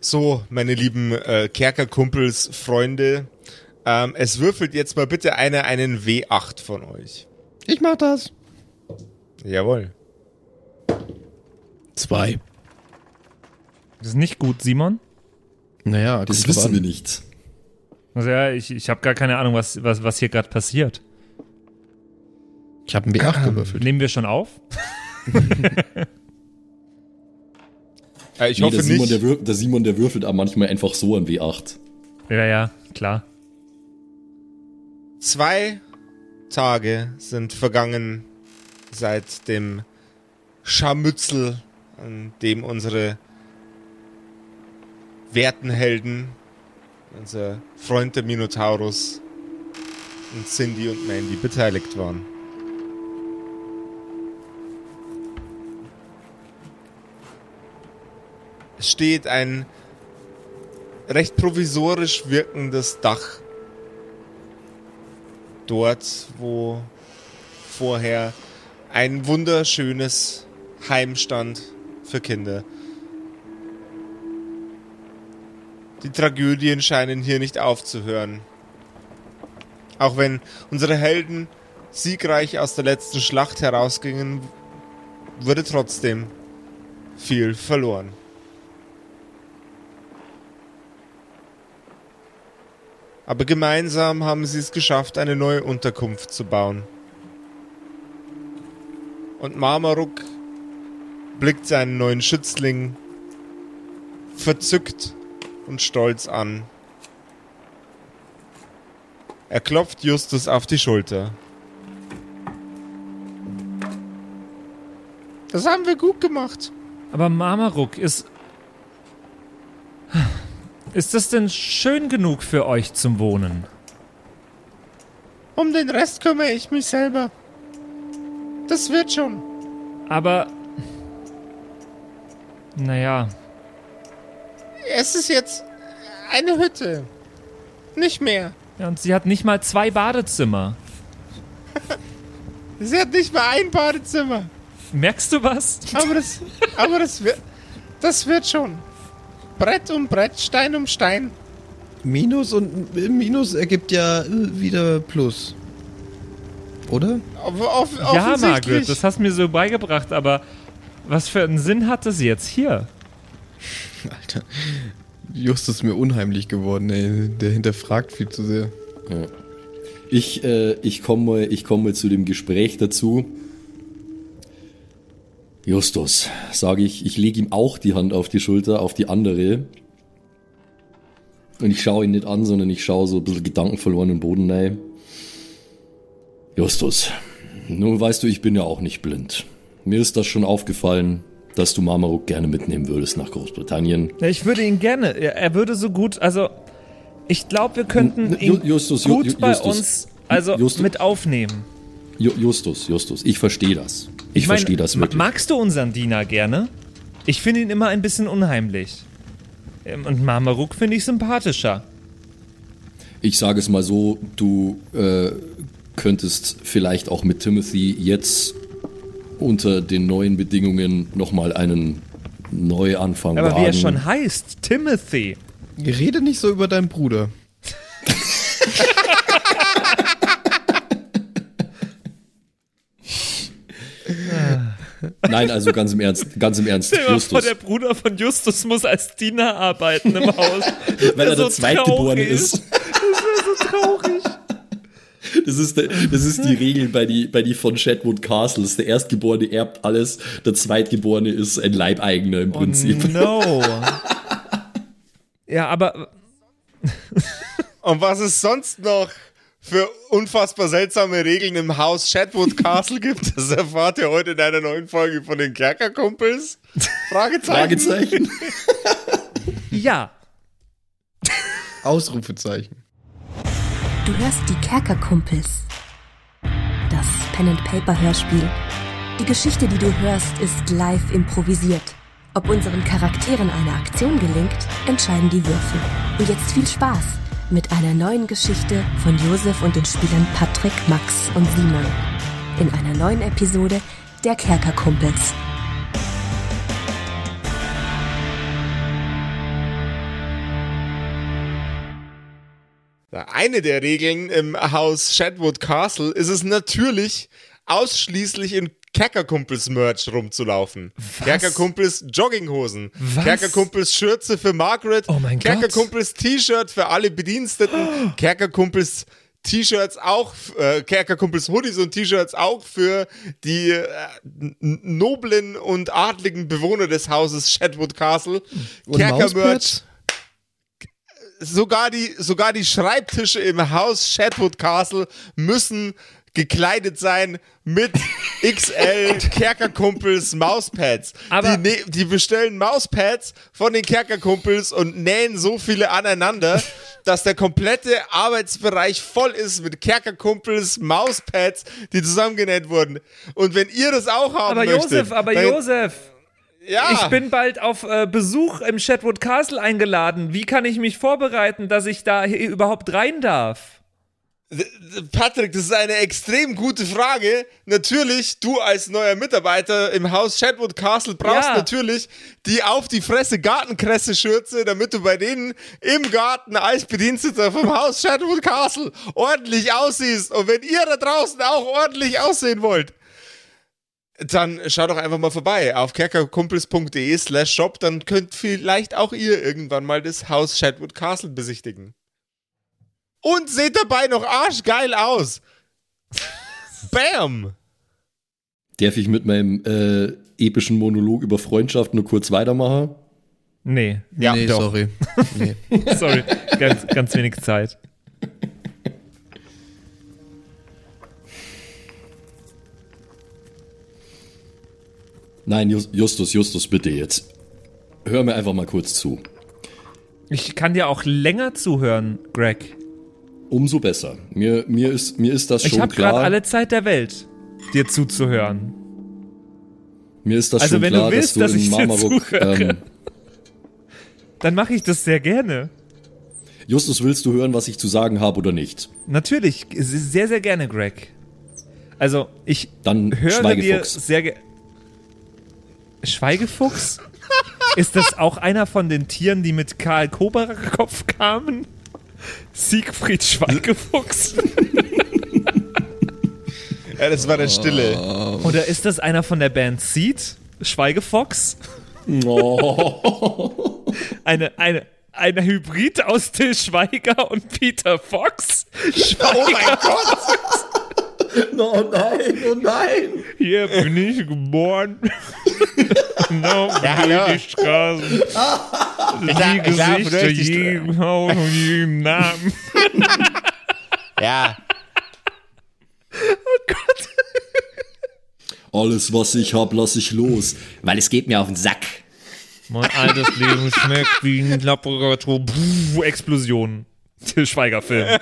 So, meine lieben äh, Kerkerkumpels, Freunde, ähm, es würfelt jetzt mal bitte einer einen W8 von euch. Ich mach das. Jawohl. Zwei. Das ist nicht gut, Simon. Naja, Das wissen wir nicht. Also ja, ich, ich habe gar keine Ahnung, was, was, was hier gerade passiert. Ich habe einen W8 gewürfelt. Nehmen wir schon auf? Äh, ich nee, hoffe der, Simon, nicht. der, der Simon, der würfelt aber manchmal einfach so ein W8. Ja, ja, klar. Zwei Tage sind vergangen seit dem Scharmützel, an dem unsere werten Helden, unser Freund der Minotaurus und Cindy und Mandy beteiligt waren. Steht ein recht provisorisch wirkendes Dach dort, wo vorher ein wunderschönes Heim stand für Kinder. Die Tragödien scheinen hier nicht aufzuhören. Auch wenn unsere Helden siegreich aus der letzten Schlacht herausgingen, wurde trotzdem viel verloren. Aber gemeinsam haben sie es geschafft, eine neue Unterkunft zu bauen. Und Marmaruk blickt seinen neuen Schützling verzückt und stolz an. Er klopft Justus auf die Schulter. Das haben wir gut gemacht. Aber Marmaruk ist. Ist das denn schön genug für euch zum Wohnen? Um den Rest kümmere ich mich selber. Das wird schon. Aber. Naja, Es ist jetzt eine Hütte. Nicht mehr. ja, und sie hat nicht mal zwei Badezimmer. Sie hat nicht mal ein Badezimmer. Merkst du was? Aber das, aber das wird, das wird schon. Brett um Brett, Stein um Stein. Minus und Minus ergibt ja äh, wieder Plus. Oder? Auf, auf, Ja. Margaret, das hast du mir so beigebracht, aber was für einen Sinn hat das jetzt hier? Alter. Justus ist mir unheimlich geworden, ey. Der hinterfragt viel zu sehr. Ich, äh, ich komme ich komm mal zu dem Gespräch dazu. Justus, sage ich, ich lege ihm auch die Hand auf die Schulter, auf die andere. Und ich schaue ihn nicht an, sondern ich schaue so ein bisschen gedankenverloren in den Boden rein. Justus, nun weißt du, ich bin ja auch nicht blind. Mir ist das schon aufgefallen, dass du Marmaruk gerne mitnehmen würdest nach Großbritannien. Ich würde ihn gerne. Er würde so gut, also ich glaube, wir könnten ihn Justus, Ju- gut Ju- bei Justus. uns also Justus. mit aufnehmen. Ju- Justus, Justus, ich verstehe das. Ich, mein, verstehe das wirklich. Magst du unseren Diener gerne? Ich finde ihn immer ein bisschen unheimlich. Ähm, Und Marmaruk finde ich sympathischer. Ich sage es mal so, du äh, könntest vielleicht auch mit Timothy jetzt unter den neuen Bedingungen nochmal einen Neuanfang Aber wagen. wie er schon heißt, Timothy. Rede nicht so über deinen Bruder. Nein, also ganz im Ernst, ganz im Ernst, Stell mal vor, Justus, der Bruder von Justus muss als Diener arbeiten im Haus. weil er so der Zweitgeborene ist. so traurig. Das ist, der, das ist die Regel bei die, bei die von Shetwood Castles. Der Erstgeborene erbt alles, der Zweitgeborene ist ein Leibeigener im Prinzip. Oh no. Ja, aber Und was es sonst noch für unfassbar seltsame Regeln im Haus Chatwood Castle gibt, das erfahrt ihr heute in einer neuen Folge von den Kerkerkumpels. Fragezeichen. Fragezeichen. ja. Ausrufezeichen. Du hörst die Kerkerkumpels. Das Pen-and-Paper-Hörspiel. Die Geschichte, die du hörst, ist live improvisiert. Ob unseren Charakteren eine Aktion gelingt, entscheiden die Würfel. Und jetzt viel Spaß mit einer neuen Geschichte von Josef und den Spielern Patrick, Max und Simon. In einer neuen Episode der Kerkerkumpels. Eine der Regeln im Haus Shadwood Castle ist es natürlich, ausschließlich in Kerkerkumpels-Merch rumzulaufen. Kerkerkumpels Jogginghosen. Was? Kerkerkumpels Schürze für Margaret. Oh mein. Kerkerkumpels T-Shirt für alle Bediensteten. Kerkerkumpels T-Shirts auch, äh, Kerkerkumpels Hoodies und T-Shirts auch für die äh, noblen und adligen Bewohner des Hauses Shadwood Castle. Kerkermerch sogar die, sogar die Schreibtische im Haus Shadwood Castle müssen gekleidet sein mit XL Kerkerkumpels Mauspads. Aber- die, ne- die bestellen Mauspads von den Kerkerkumpels und nähen so viele aneinander, dass der komplette Arbeitsbereich voll ist mit Kerkerkumpels Mauspads, die zusammengenäht wurden. Und wenn ihr das auch haben Aber möchtet, Josef, aber dann- Josef, ja. ich bin bald auf äh, Besuch im Shadwood Castle eingeladen. Wie kann ich mich vorbereiten, dass ich da hier überhaupt rein darf? Patrick, das ist eine extrem gute Frage. Natürlich, du als neuer Mitarbeiter im Haus Shadwood Castle brauchst Ja. natürlich die auf die Fresse Gartenkresse-Schürze, damit du bei denen im Garten als Bediensteter vom Haus Shadwood Castle ordentlich aussiehst. Und wenn ihr da draußen auch ordentlich aussehen wollt, dann schaut doch einfach mal vorbei auf kerkerkumpels.de slash shop, dann könnt vielleicht auch ihr irgendwann mal das Haus Shadwood Castle besichtigen. Und seht dabei noch arschgeil aus. Bam! Darf ich mit meinem äh, epischen Monolog über Freundschaft nur kurz weitermachen? Nee, Ja, nee, doch. sorry. Nee. sorry, ganz, ganz wenig Zeit. Nein, Jus- Justus, Justus, bitte jetzt. Hör mir einfach mal kurz zu. Ich kann dir auch länger zuhören, Greg. Umso besser. Mir, mir, ist, mir ist das Ich schon habe gerade klar. alle Zeit der Welt, dir zuzuhören. mir ist das Also, schon wenn du klar, willst, dass dass du in ich dir Marmaruk. Ähm, Dann mache ich das sehr gerne. Justus, willst du hören, was ich zu sagen habe oder nicht? Natürlich, sehr, sehr gerne, Greg. Also, ich Dann höre dir Schweigefuchs. sehr ge Schweigefuchs? Ist das auch einer von den Tieren, die mit Karl Koberkopf kamen? Siegfried Schweigefuchs? Ja, das war der Stille. Oder ist das einer von der Band Seed? Schweigefox? Oh. Eine, eine, eine Hybrid aus Till Schweiger und Peter Fox? Oh mein Gott! Oh nein, oh nein. Hier bin ich geboren. genau, Ja, hallo. die Straßen. Ich Die ich Gesichter, Stra- jedem Haus und jedem Namen. Ja. Alles, was ich hab, lass ich los, weil es geht mir auf den Sack. Mein altes Leben schmeckt wie ein Laborator. Puh, Explosion. Till Schweiger-Film.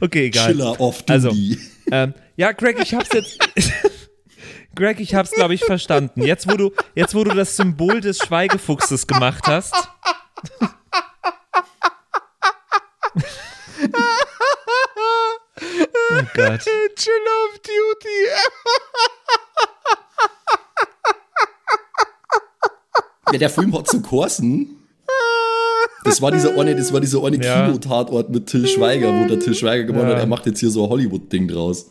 Okay, egal. Chiller off Also. duty. Ähm, ja, Greg, ich hab's jetzt. Greg, ich hab's, glaube ich, verstanden. Jetzt wo, du, jetzt, wo du das Symbol des Schweigefuchses gemacht hast. oh Gott. Chill of Duty. Ja, der Film hat so Korsen. Das war dieser eine, das war dieser eine Ja. Kinotatort mit Till Schweiger, wo der Till Schweiger gemeint Ja. hat, er macht jetzt hier so ein Hollywood-Ding draus.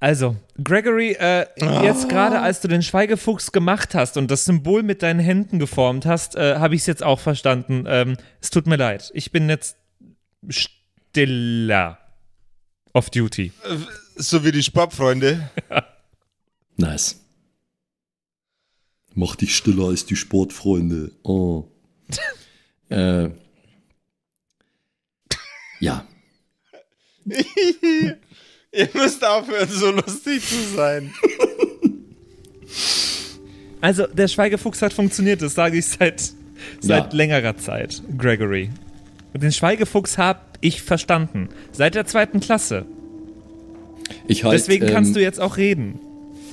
Also, Gregory, äh, jetzt gerade als du den Schweigefuchs gemacht hast und das Symbol mit deinen Händen geformt hast, äh, habe ich es jetzt auch verstanden. Ähm, es tut mir leid. Ich bin jetzt stiller. Off duty. So wie die Sportfreunde. Nice. Mach dich stiller als die Sportfreunde. Oh. äh. Ja. Ihr müsst aufhören, so lustig zu sein. Also, der Schweigefuchs hat funktioniert, das sage ich seit, seit Ja. längerer Zeit, Gregory. Und den Schweigefuchs habe ich verstanden. Seit der zweiten Klasse. Ich halt, Deswegen kannst ähm, du jetzt auch reden,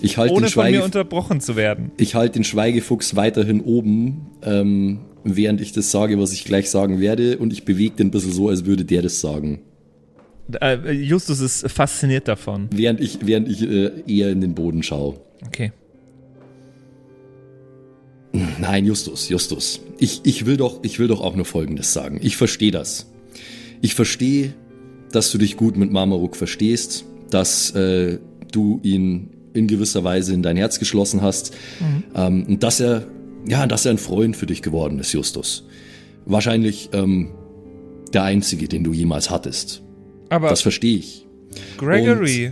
ich halt ohne den von mir Schweige, unterbrochen zu werden. ich halt den Schweigefuchs weiterhin oben, ähm, während ich das sage, was ich gleich sagen werde, und ich bewege den ein bisschen so, als würde der das sagen. Äh, Justus ist fasziniert davon. Während ich, während ich äh, eher in den Boden schaue. Okay. Nein, Justus, Justus. Ich, ich, will doch, ich will doch auch nur Folgendes sagen. Ich verstehe das. Ich verstehe, dass du dich gut mit Marmaruk verstehst, dass äh, du ihn in gewisser Weise in dein Herz geschlossen hast ähm, und dass er, ja, dass er ein Freund für dich geworden ist, Justus. Wahrscheinlich ähm, der einzige, den du jemals hattest. Aber Das verstehe ich. Gregory,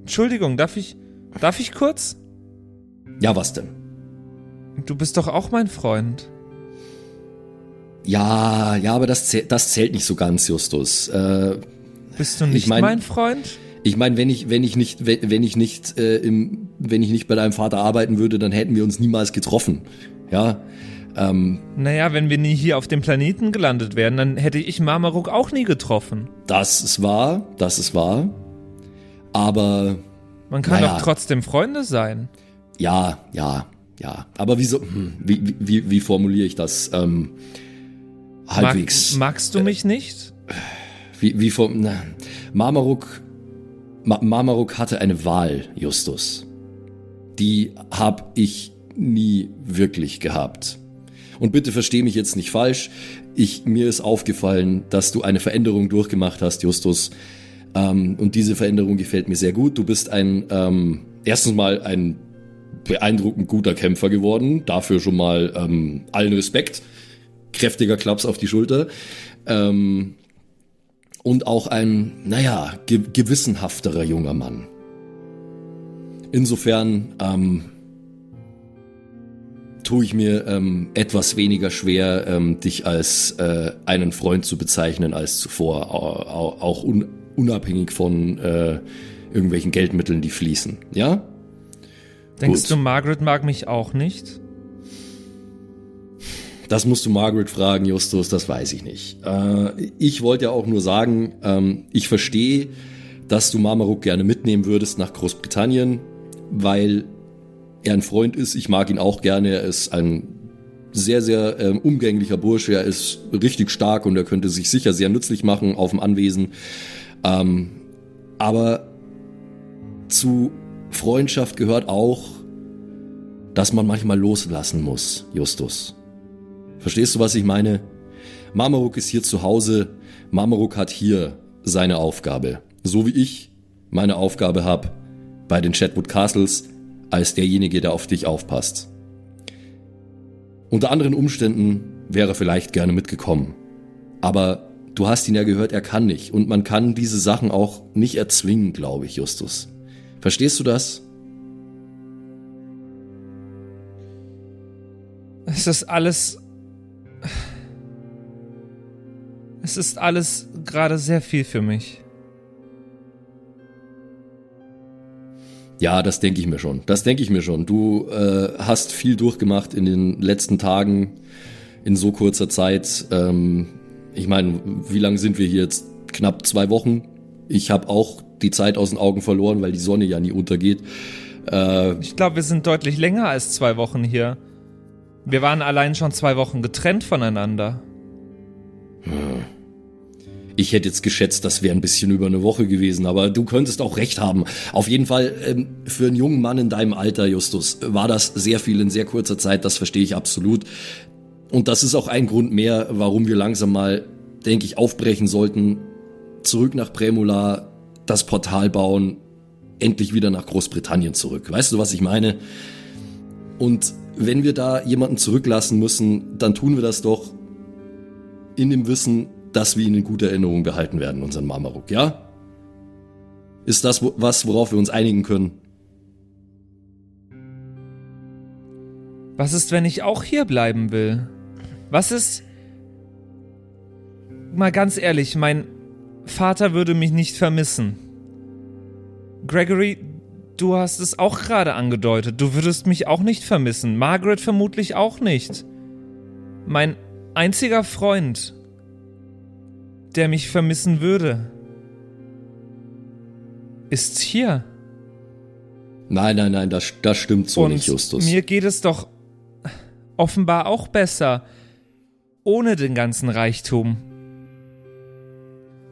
Entschuldigung, darf ich, darf ich kurz? Ja, was denn? Du bist doch auch mein Freund. Ja, ja, aber das, zäh das zählt nicht so ganz, Justus. Äh, Bist du nicht mein- mein Freund? ich meine, wenn ich, wenn ich nicht, wenn wenn ich nicht, äh, im, wenn ich nicht bei deinem Vater arbeiten würde, dann hätten wir uns niemals getroffen. Ja, ähm, Naja, wenn wir nie hier auf dem Planeten gelandet wären, dann hätte ich Marmaruk auch nie getroffen. das ist wahr, das ist wahr. Aber Man kann Naja. doch trotzdem Freunde sein. ja, ja, ja. Aber wieso, hm, wie, wie, wie, formuliere ich das? Ähm, halbwegs. Mag, magst du mich nicht? Wie, wie vom, na, Marmaruk, Ma, Marmaruk hatte eine Wahl, Justus. Die hab ich nie wirklich gehabt. Und bitte versteh mich jetzt nicht falsch. Ich, mir ist aufgefallen, dass du eine Veränderung durchgemacht hast, Justus. Ähm, und diese Veränderung gefällt mir sehr gut. Du bist ein, ähm, erstens mal ein beeindruckend guter Kämpfer geworden. Dafür schon mal ähm, allen Respekt. Kräftiger Klaps auf die Schulter. Ähm, und auch ein, naja, ge gewissenhafterer junger Mann. Insofern ähm, tue ich mir ähm, etwas weniger schwer, ähm, dich als äh, einen Freund zu bezeichnen als zuvor, au- au- auch un unabhängig von äh, irgendwelchen Geldmitteln, die fließen. Ja? Denkst Gut. du, Margaret mag mich auch nicht? Das musst du Margaret fragen, Justus, das weiß ich nicht. Äh, ich wollte ja auch nur sagen, ähm, ich verstehe, dass du Marmaruk gerne mitnehmen würdest nach Großbritannien, weil er ein Freund ist. Ich mag ihn auch gerne. Er ist ein sehr, sehr ähm, umgänglicher Bursche. Er ist richtig stark und er könnte sich sicher sehr nützlich machen auf dem Anwesen. Ähm, aber zu Freundschaft gehört auch, dass man manchmal loslassen muss, Justus. Verstehst du, was ich meine? Marmaruk ist hier zu Hause. Marmaruk hat hier seine Aufgabe. So wie ich meine Aufgabe habe bei den Chatwood Castles als derjenige, der auf dich aufpasst. Unter anderen Umständen wäre vielleicht gerne mitgekommen. Aber du hast ihn ja gehört, er kann nicht. Und man kann diese Sachen auch nicht erzwingen, glaube ich, Justus. Verstehst du das? Es ist alles. Es ist alles gerade sehr viel für mich. Ja, das denke ich mir schon. Das denke ich mir schon. Du äh, hast viel durchgemacht in den letzten Tagen in so kurzer Zeit. Ähm, ich meine, wie lange sind wir hier jetzt? Knapp zwei Wochen. Ich habe auch die Zeit aus den Augen verloren, weil die Sonne ja nie untergeht. Äh, Ich glaube, wir sind deutlich länger als zwei Wochen hier. Wir waren allein schon zwei Wochen getrennt voneinander. Ich hätte jetzt geschätzt, das wäre ein bisschen über eine Woche gewesen, aber du könntest auch recht haben. Auf jeden Fall, ähm, für einen jungen Mann in deinem Alter, Justus, war das sehr viel in sehr kurzer Zeit, das verstehe ich absolut. Und das ist auch ein Grund mehr, warum wir langsam mal, denke ich, aufbrechen sollten, zurück nach Premula, das Portal bauen, endlich wieder nach Großbritannien zurück. Weißt du, was ich meine? Und wenn wir da jemanden zurücklassen müssen, dann tun wir das doch in dem Wissen, dass wir ihn in guter Erinnerung behalten werden, unseren Marmaruk, ja? Ist das was, worauf wir uns einigen können? Was ist, wenn ich auch hier bleiben will? Was ist. Mal ganz ehrlich, mein Vater würde mich nicht vermissen. Gregory, du hast es auch gerade angedeutet. Du würdest mich auch nicht vermissen. Margaret vermutlich auch nicht. Mein einziger Freund, der mich vermissen würde, ist hier. Nein, nein, nein, das, das stimmt so Und nicht, Justus. mir geht es doch offenbar auch besser. Ohne den ganzen Reichtum.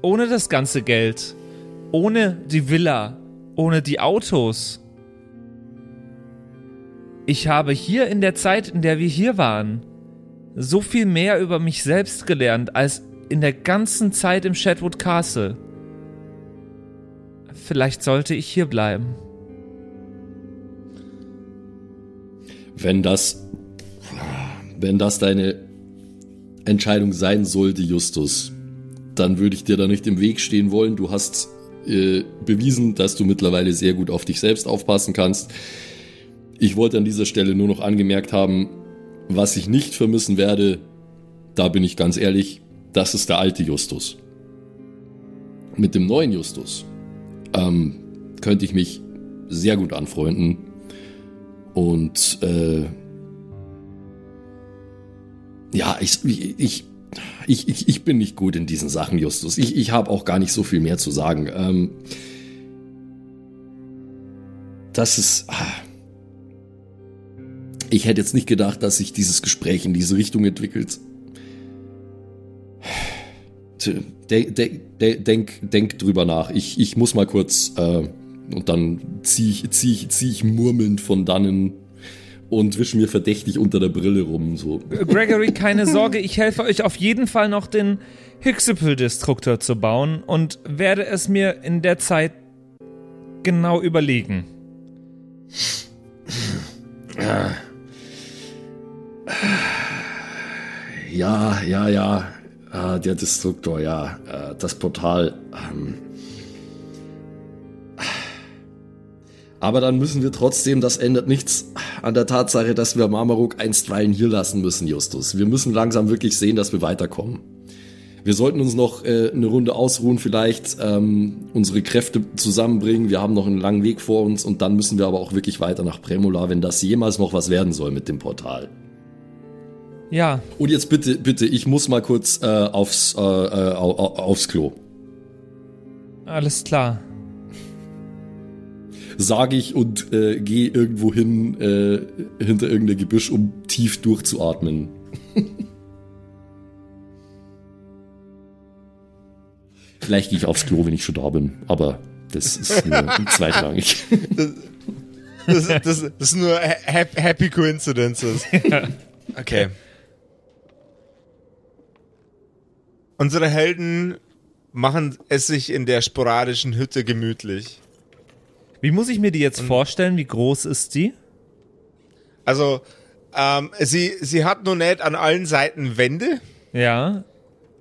Ohne das ganze Geld. Ohne die Villa. Ohne die Autos. Ich habe hier in der Zeit, in der wir hier waren, so viel mehr über mich selbst gelernt als in der ganzen Zeit im Shadwood Castle. Vielleicht sollte ich hier bleiben. Wenn das, wenn das deine Entscheidung sein sollte, Justus, dann würde ich dir da nicht im Weg stehen wollen. Du hast äh, bewiesen, dass du mittlerweile sehr gut auf dich selbst aufpassen kannst. Ich wollte an dieser Stelle nur noch angemerkt haben, was ich nicht vermissen werde, da bin ich ganz ehrlich, das ist der alte Justus. Mit dem neuen Justus ähm, könnte ich mich sehr gut anfreunden. Und äh, ja, ich, ich, ich, ich, bin nicht gut in diesen Sachen, Justus. Ich, ich habe auch gar nicht so viel mehr zu sagen. Ähm, das ist. Ah, ich hätte jetzt nicht gedacht, dass sich dieses Gespräch in diese Richtung entwickelt. Denk, denk, denk, denk drüber nach. Ich, ich muss mal kurz äh, und dann ziehe ich, zieh ich, zieh ich murmelnd von dannen und wische mir verdächtig unter der Brille rum. So. Gregory, keine Sorge, ich helfe euch auf jeden Fall noch den Hyxipel-Destruktor zu bauen und werde es mir in der Zeit genau überlegen. Ja, ja, ja. Äh, der Destruktor, ja. Äh, das Portal. Ähm. Aber dann müssen wir trotzdem, das ändert nichts an der Tatsache, dass wir Marmaruk einstweilen hier lassen müssen, Justus. Wir müssen langsam wirklich sehen, dass wir weiterkommen. Wir sollten uns noch äh, eine Runde ausruhen, vielleicht ähm, unsere Kräfte zusammenbringen. Wir haben noch einen langen Weg vor uns und dann müssen wir aber auch wirklich weiter nach Premola, wenn das jemals noch was werden soll mit dem Portal. Ja. Und jetzt bitte, bitte, ich muss mal kurz äh, aufs, äh, äh, aufs Klo. Alles klar. Sage ich und äh, gehe irgendwo hin, äh, hinter irgendein Gebüsch, um tief durchzuatmen. Vielleicht gehe ich aufs Klo, wenn ich schon da bin, aber das ist nur zweitrangig. Das, das, das, das ist nur happy coincidences. Okay. Unsere Helden machen es sich in der sporadischen Hütte gemütlich. Wie muss ich mir die jetzt vorstellen? Wie groß ist die? Also, ähm, sie, sie hat nur nicht an allen Seiten Wände. Ja.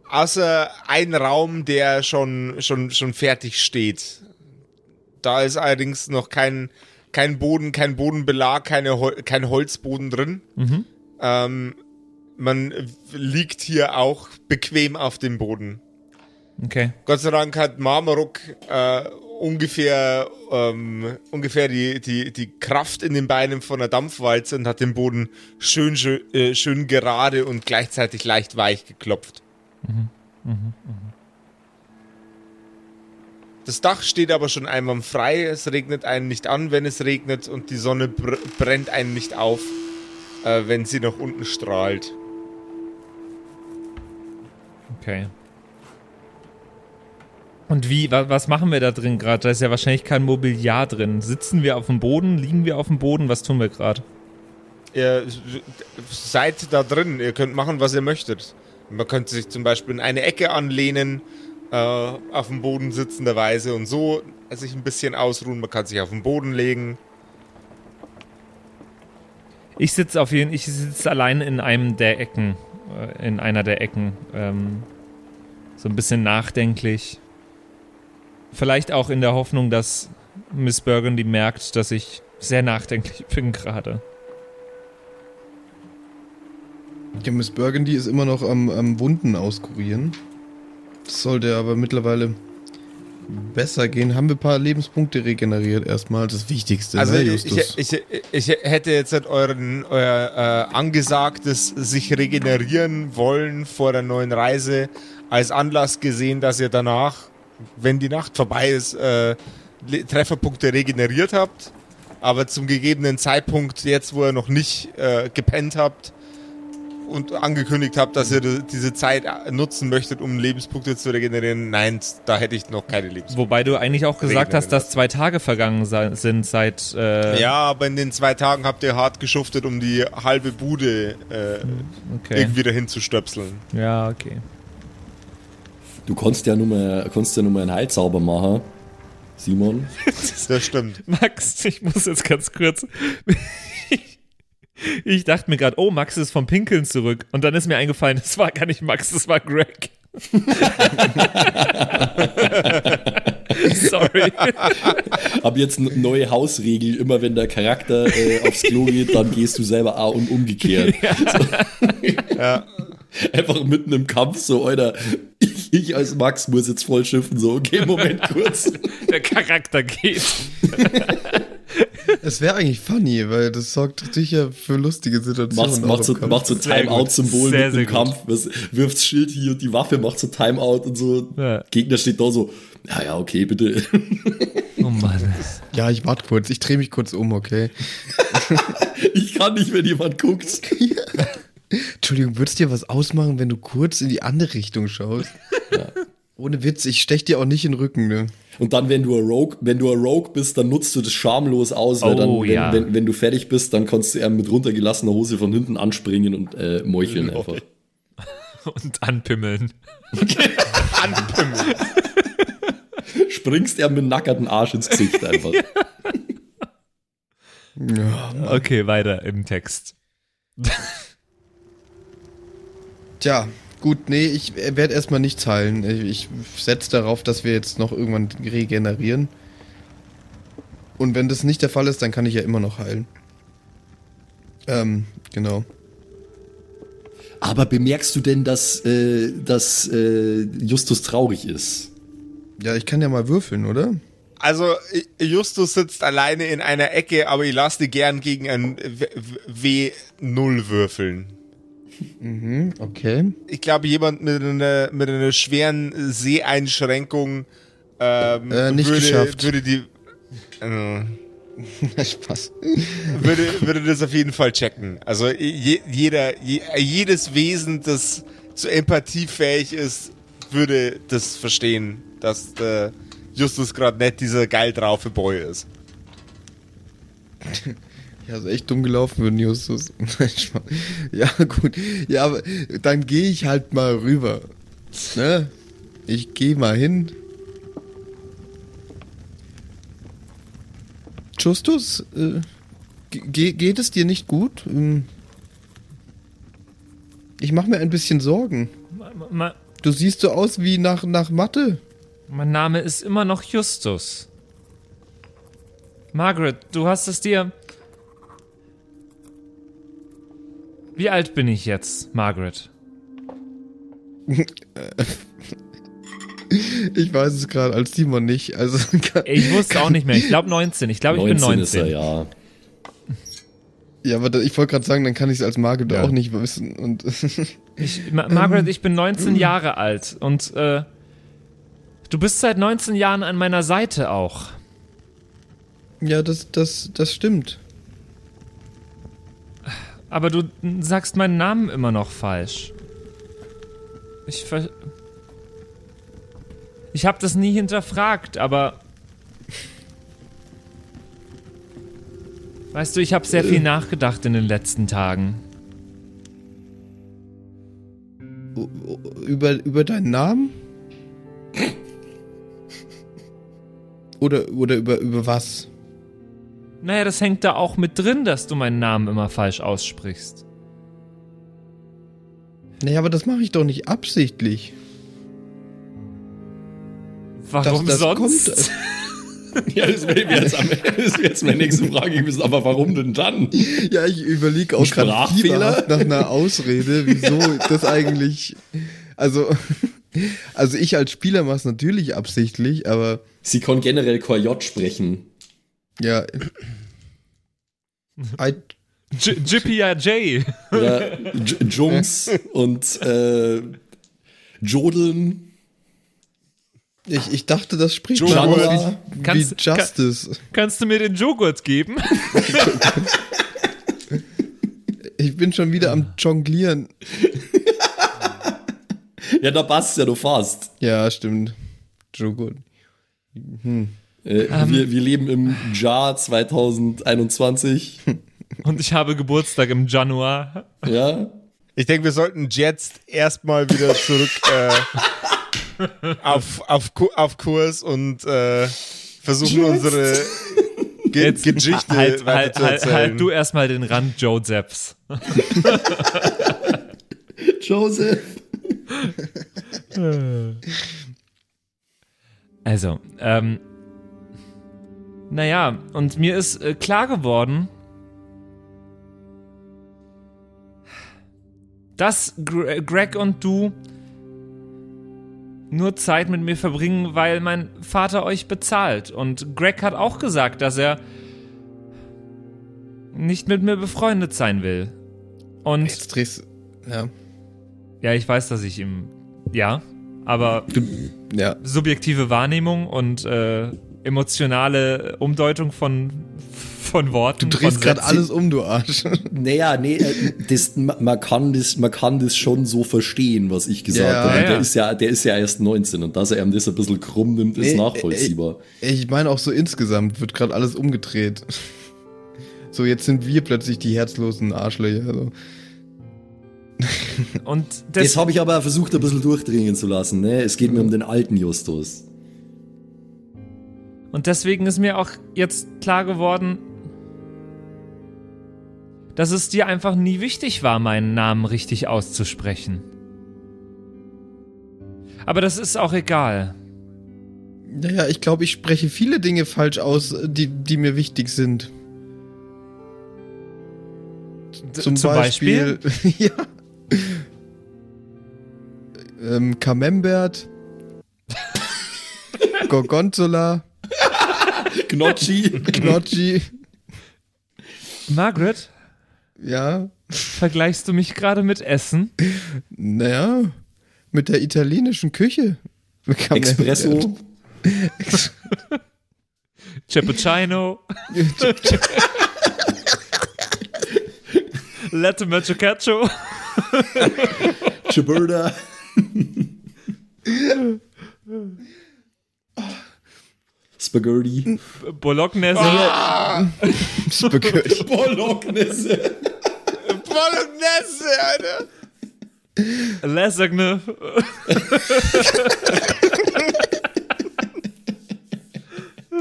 Außer ein Raum, der schon, schon, schon fertig steht. Da ist allerdings noch kein, kein Boden, kein Bodenbelag, keine kein Holzboden drin. Mhm. Ähm, man liegt hier auch bequem auf dem Boden. Okay. Gott sei Dank hat Marmaruk äh, ungefähr, ähm, ungefähr die, die, die Kraft in den Beinen von einer Dampfwalze und hat den Boden schön, schön, äh, schön gerade und gleichzeitig leicht weich geklopft. Mhm. Mhm. Mhm. Das Dach steht aber schon einmal frei, es regnet einen nicht an, wenn es regnet und die Sonne br brennt einen nicht auf, äh, wenn sie nach unten strahlt. Okay. Und wie, wa was machen wir da drin gerade? Da ist ja wahrscheinlich kein Mobiliar drin. Sitzen wir auf dem Boden? Liegen wir auf dem Boden? Was tun wir gerade? Ihr seid da drin, ihr könnt machen, was ihr möchtet. Man könnte sich zum Beispiel in eine Ecke anlehnen, äh, auf dem Boden sitzenderweise und so sich ein bisschen ausruhen. Man kann sich auf den Boden legen. Ich sitze auf jeden ich sitze allein in einem der Ecken, in einer der Ecken, ähm, so ein bisschen nachdenklich. Vielleicht auch in der Hoffnung, dass Miss Burgundy merkt, dass ich sehr nachdenklich bin gerade. Ja, Miss Burgundy ist immer noch am, am Wunden auskurieren. Das sollte aber mittlerweile besser gehen. Haben wir ein paar Lebenspunkte regeneriert erstmal. Das Wichtigste. Also ne, ich, Justus? ich, ich, ich hätte jetzt halt euren, euer äh, angesagtes sich regenerieren wollen vor der neuen Reise als Anlass gesehen, dass ihr danach, wenn die Nacht vorbei ist, äh, Trefferpunkte regeneriert habt. Aber zum gegebenen Zeitpunkt, jetzt wo ihr noch nicht äh, gepennt habt und angekündigt habt, dass ihr di- diese Zeit nutzen möchtet, um Lebenspunkte zu regenerieren, nein, da hätte ich noch keine Lebenspunkte. Wobei du eigentlich auch gesagt hast, dass zwei Tage vergangen sind seit. Äh, Ja, aber in den zwei Tagen habt ihr hart geschuftet, um die halbe Bude äh, okay. irgendwie dahin zu stöpseln. Ja, okay. Du konntest ja nur mal, konntest ja nur mal einen Heilzauber machen, Simon. Das stimmt. Max, ich muss jetzt ganz kurz. Ich dachte mir gerade, oh, Max ist vom Pinkeln zurück. Und dann ist mir eingefallen, es war gar nicht Max, es war Greg. Sorry. Ab jetzt eine neue Hausregel, immer wenn der Charakter äh, aufs Klo geht, dann gehst du selber auch und umgekehrt. Ja. Einfach mitten im Kampf so, Alter, ich, ich als Max muss jetzt voll schiffen, so, okay, Moment kurz. Der Charakter geht. Es wäre eigentlich funny, weil das sorgt sicher für lustige Situationen. Macht, so, im Kampf. macht so. Timeout-Symbol im gut. Kampf, was, wirft das Schild hier und die Waffe macht so Timeout und so. Ja. Gegner steht da so, ja, ja, okay, bitte. Oh Mann. Ja, ich warte kurz. Ich drehe mich kurz um, okay? Ich kann nicht, wenn jemand guckt. Entschuldigung, würdest dir was ausmachen, wenn du kurz in die andere Richtung schaust? Ohne Witz, ich stech dir auch nicht in den Rücken, ne? Und dann, wenn du ein Rogue, wenn du ein Rogue bist, dann nutzt du das schamlos aus, weil Oh, dann, wenn, ja. wenn, wenn du fertig bist, dann kannst du eher mit runtergelassener Hose von hinten anspringen und äh, meucheln Oh. einfach. Und anpimmeln. Anpimmeln. Springst er mit nackerten Arsch ins Gesicht einfach. Ja. Okay, weiter im Text. Tja, gut, nee, ich werde erstmal nichts heilen. Ich setze darauf, dass wir jetzt noch irgendwann regenerieren. Und wenn das nicht der Fall ist, dann kann ich ja immer noch heilen. Ähm, genau. Aber bemerkst du denn, dass, äh, dass äh, Justus traurig ist? Ja, ich kann ja mal würfeln, oder? Also, Justus sitzt alleine in einer Ecke, aber ich lasse die gern gegen ein W- W0 würfeln. Mhm, okay. Ich glaube, jemand mit einer, mit einer schweren Seheinschränkung ähm, Äh, nicht würde, geschafft. würde die äh, Spaß. würde, würde das auf jeden Fall checken. Also je, jeder, je, jedes Wesen, das zu Empathie fähig ist, würde das verstehen, dass der Justus gerade nicht dieser geil draufe Boy ist. Ja, ist echt dumm gelaufen für Justus. Ja, gut. Ja, aber dann gehe ich halt mal rüber. Ne? Ich gehe mal hin. Justus, äh, ge geht es dir nicht gut? Ähm, Ich mache mir ein bisschen Sorgen. Du siehst so aus wie nach, nach Mathe. Mein Name ist immer noch Justus. Margaret, du hast es dir. Wie alt bin ich jetzt, Margaret? Ich weiß es gerade als Simon nicht. Also Ich wusste auch nicht mehr. Ich glaube 19. Ich glaube, ich bin 19. ist er, ja. ja, aber da- ich wollte gerade sagen, dann kann ich es als Margaret Ja. auch nicht wissen. Und Ich, Ma Margaret, ich bin 19 Jahre alt und äh, du bist seit 19 Jahren an meiner Seite auch. ja, das, das, das stimmt. Aber du sagst meinen Namen immer noch falsch. Ich ver Ich habe das nie hinterfragt, aber Weißt du, ich habe sehr viel nachgedacht in den letzten Tagen. Über, über deinen Namen? Oder, oder über, über was? Naja, das hängt da auch mit drin, dass du meinen Namen immer falsch aussprichst. Naja, aber das mache ich doch nicht absichtlich. Warum das sonst? kommt- Ja, das wäre jetzt, das jetzt meine nächste Frage gewesen, aber warum denn dann? Ja, ich überlege auch gerade nach einer Ausrede, wieso das eigentlich. Also, also ich als Spieler mache es natürlich absichtlich, aber Sie kann generell kein J sprechen. Ja. I, J Jippia J. Ja, J Jungs und äh, Jodeln. ich, ich dachte, das spricht Joghurt. wie, wie Kannst- Justice. Kannst du mir den Joghurt geben? Ich bin schon wieder am Jonglieren. Ja, da passt ja, du fast. Ja, stimmt. Joghurt. Äh, Ähm. wir, wir leben im Jahr 2021. Und ich habe Geburtstag im Januar. Ja. Ich denke, wir sollten jetzt erstmal wieder zurück, äh, auf, auf, auf Kurs und äh, versuchen unsere Ge Jetzt Geschichte halt, weiter halt, zu halt, halt du erstmal den Rand Josephs. Joseph. Also, ähm, naja, und mir ist äh, klar geworden, dass Gre Greg und du nur Zeit mit mir verbringen, weil mein Vater euch bezahlt. Und Greg hat auch gesagt, dass er nicht mit mir befreundet sein will. Und Jetzt drehst Ja. ja, ich weiß, dass ich ihm. Ja, aber Du, ja. subjektive Wahrnehmung und äh, emotionale Umdeutung von, von Worten. Du drehst gerade alles um, du Arsch. Naja, nee, äh, das, ma- man, kann das, man kann das schon so verstehen, was ich gesagt Ja, habe. ja. Der, ist ja, der ist ja erst 19 und dass er ihm das ein bisschen krumm nimmt, ist Nee, nachvollziehbar. Ich meine auch so insgesamt wird gerade alles umgedreht. So, jetzt sind wir plötzlich die herzlosen Arschlöcher. So. Und Das, das, habe ich aber versucht, ein bisschen durchdringen zu lassen. Ne? Es geht mir um den alten Justus. Und deswegen ist mir auch jetzt klar geworden, dass es dir einfach nie wichtig war, meinen Namen richtig auszusprechen. Aber das ist auch egal. Naja, ich glaube, ich spreche viele Dinge falsch aus, die, die mir wichtig sind. D- Zum, Beispiel, ja. Ähm, Camembert. Gorgonzola. Gnocchi. Gnocchi. Margaret, Ja. vergleichst du mich gerade mit Essen? Naja, mit der italienischen Küche. Espresso. Cappuccino, Latte Macchiato. Ciabatta. Spaghetti. Bolognese. Spaghetti. Bolognese. Bolognese, Alter. Lasagne.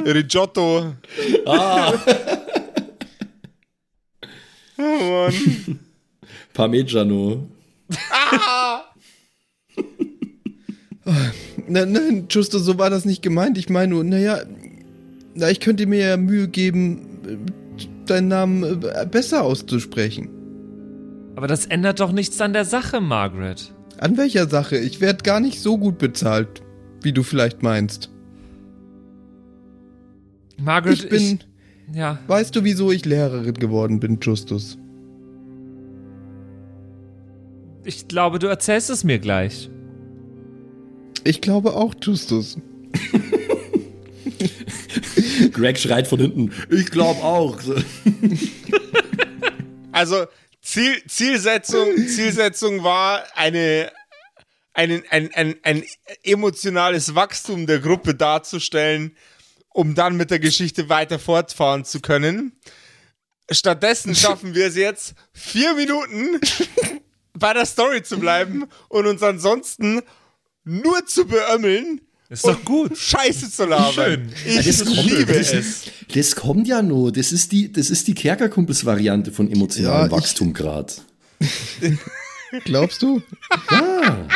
Risotto. Ah, Oh Mann. Parmigiano. Nein, nein, Justo, so war das nicht gemeint. Ich meine nur, naja, na, ich könnte mir ja Mühe geben, äh, deinen Namen äh, besser auszusprechen. Aber das ändert doch nichts an der Sache, Margaret. An welcher Sache? Ich werde gar nicht so gut bezahlt, wie du vielleicht meinst. Margaret, Ich bin, ja. weißt du, wieso ich Lehrerin geworden bin, Justus? Ich glaube, du erzählst es mir gleich. Ich glaube auch, Justus. Greg schreit von hinten. Ich glaube auch. Also Ziel, Zielsetzung, Zielsetzung war eine, einen, ein, ein, ein emotionales Wachstum der Gruppe darzustellen, um dann mit der Geschichte weiter fortfahren zu können. Stattdessen schaffen wir es jetzt, vier Minuten bei der Story zu bleiben und uns ansonsten nur zu beömmeln Ist doch gut. Scheiße zu labern. Ich Das kommt, liebe das, es. das kommt ja nur. Das ist die, das ist die Kerkerkumpels-Variante von emotionalem Ja, Wachstum grad. Glaubst du? Ja.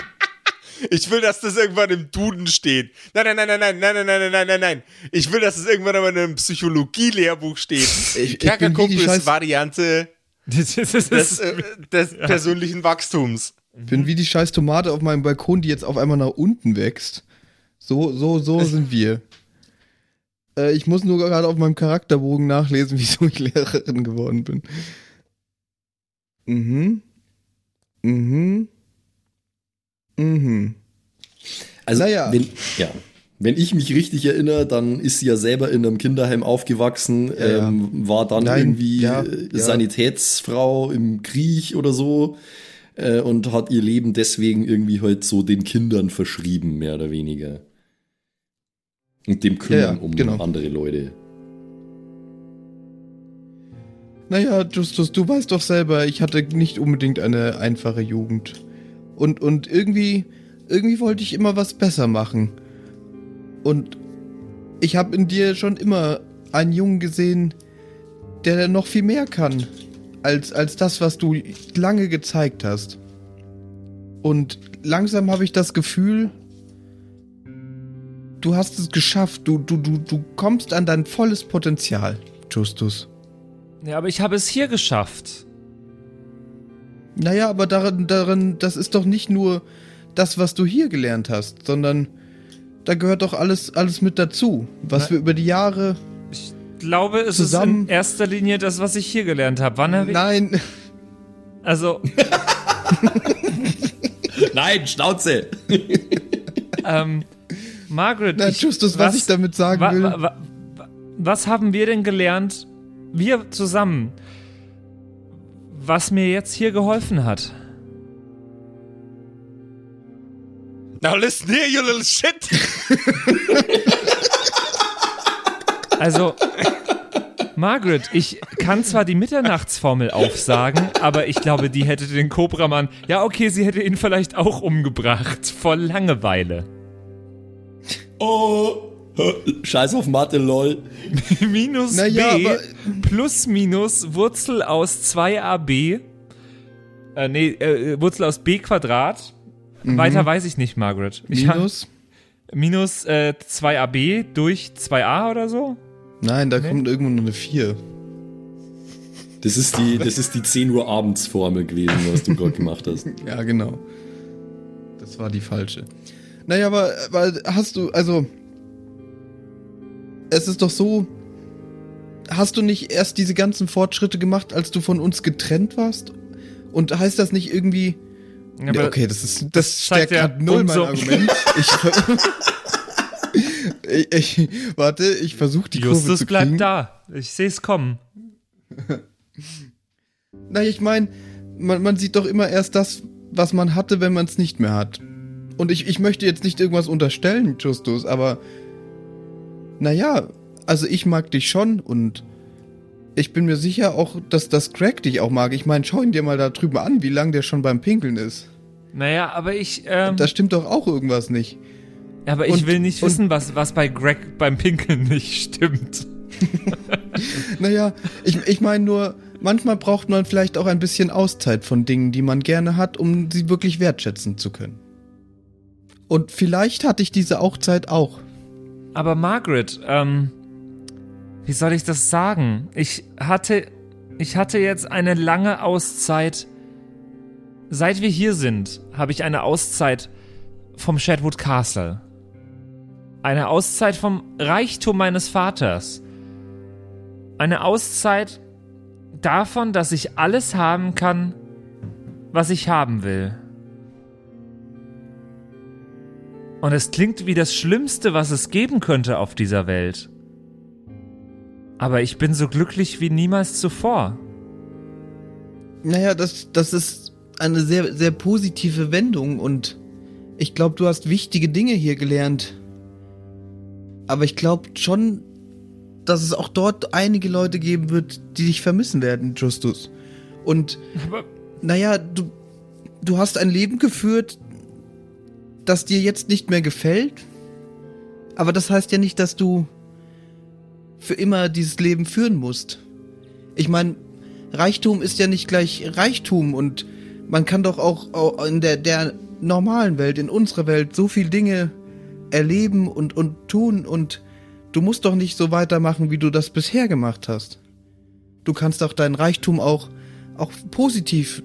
Ich will, dass das irgendwann im Duden steht. Nein, nein, nein, nein, nein, nein, nein, nein, nein, nein, nein. Ich will, dass es irgendwann aber in einem Psychologie-Lehrbuch steht. Ich- Kerkerkumpels-Variante Das ist, das des, ist, äh, des persönlichen Wachstums. Bin wie die scheiß Tomate auf meinem Balkon, die jetzt auf einmal nach unten wächst. So, so, so sind wir. Äh, ich muss nur gerade auf meinem Charakterbogen nachlesen, wieso ich Lehrerin geworden bin. Mhm. Mhm. Mhm. Also, Naja. wenn, ja. Wenn ich mich richtig erinnere, dann ist sie ja selber in einem Kinderheim aufgewachsen, Ja, ähm, war dann Nein, irgendwie ja, äh, ja. Sanitätsfrau im Krieg oder so äh, und hat ihr Leben deswegen irgendwie halt so den Kindern verschrieben, mehr oder weniger. Und dem Kümmern ja, um genau. andere Leute. Naja, Justus, du weißt doch selber, ich hatte nicht unbedingt eine einfache Jugend. Und, und irgendwie irgendwie wollte ich immer was besser machen. Und ich habe in dir schon immer einen Jungen gesehen, der noch viel mehr kann als, als das, was du lange gezeigt hast. Und langsam habe ich das Gefühl, du hast es geschafft. Du, du, du, du kommst an dein volles Potenzial, Justus. Ja, aber ich habe es hier geschafft. Naja, aber darin, darin, das ist doch nicht nur das, was du hier gelernt hast, sondern da gehört doch alles, alles mit dazu, was Na, wir über die Jahre. Ich glaube, es Zusammen- ist in erster Linie das, was ich hier gelernt habe. Wann habe. Nein, Also, Nein, Schnauze! ähm, Margaret. na, ich- Justus, was, ich damit sagen wa, will. wa, wa- was haben wir denn gelernt, wir zusammen, was mir jetzt hier geholfen hat? Now listen here, you little shit. Also, Margaret, ich kann zwar die Mitternachtsformel aufsagen, aber ich glaube, die hätte den Kobramann. Ja, okay, sie hätte ihn vielleicht auch umgebracht. Vor Langeweile. Oh! Scheiß auf Mathe, lol. minus Naja, b plus minus Wurzel aus 2ab. Äh, nee, äh, Wurzel aus b Quadrat. Weiter weiß ich nicht, Margaret. Ich hab- Minus? minus äh, 2ab durch 2a oder so? Nein, da kommt irgendwo noch eine 4. Das ist die, das ist die 10 Uhr abends Formel gewesen, was du gerade gemacht hast. Ja, genau. Das war die falsche. Naja, aber, aber hast du, also. Es ist doch so. Hast du nicht erst diese ganzen Fortschritte gemacht, als du von uns getrennt warst? Und heißt das nicht irgendwie. Ja, okay, das ist das, das stärkt ja null mein Argument. Ich, ich, ich warte, ich versuche die Kurve Justus zu kriegen. bleibt da. Ich sehe es kommen. Na, ich meine, man, man sieht doch immer erst das, was man hatte, wenn man es nicht mehr hat. Und ich, ich möchte jetzt nicht irgendwas unterstellen, Justus, aber naja, also ich mag dich schon und ich bin mir sicher auch, dass das Craig dich auch mag. Ich meine, schau ihn dir mal da drüben an, wie lange der schon beim Pinkeln ist. Naja, aber ich, ähm, Da stimmt doch auch irgendwas nicht. Aber ich und- will nicht wissen, was, was bei Greg beim Pinkeln nicht stimmt. Naja, ich, ich meine nur, manchmal braucht man vielleicht auch ein bisschen Auszeit von Dingen, die man gerne hat, um sie wirklich wertschätzen zu können. Und vielleicht hatte ich diese Auszeit auch. Aber Margaret, ähm, wie soll ich das sagen? Ich hatte, ich hatte jetzt eine lange Auszeit. Seit wir hier sind, habe ich eine Auszeit vom Shadwood Castle. Eine Auszeit vom Reichtum meines Vaters. Eine Auszeit davon, dass ich alles haben kann, was ich haben will. Und es klingt wie das Schlimmste, was es geben könnte auf dieser Welt. Aber ich bin so glücklich wie niemals zuvor. Naja, das, das ist eine sehr, sehr positive Wendung und ich glaube, du hast wichtige Dinge hier gelernt. Aber ich glaube schon, dass es auch dort einige Leute geben wird, die dich vermissen werden, Justus. Und Aber naja, du, du hast ein Leben geführt, das dir jetzt nicht mehr gefällt. Aber das heißt ja nicht, dass du für immer dieses Leben führen musst. Ich meine, Reichtum ist ja nicht gleich Reichtum und man kann doch auch, in der, der normalen Welt, in unserer Welt, so viel Dinge erleben und, und tun und du musst doch nicht so weitermachen, wie du das bisher gemacht hast. Du kannst auch deinen Reichtum auch, auch positiv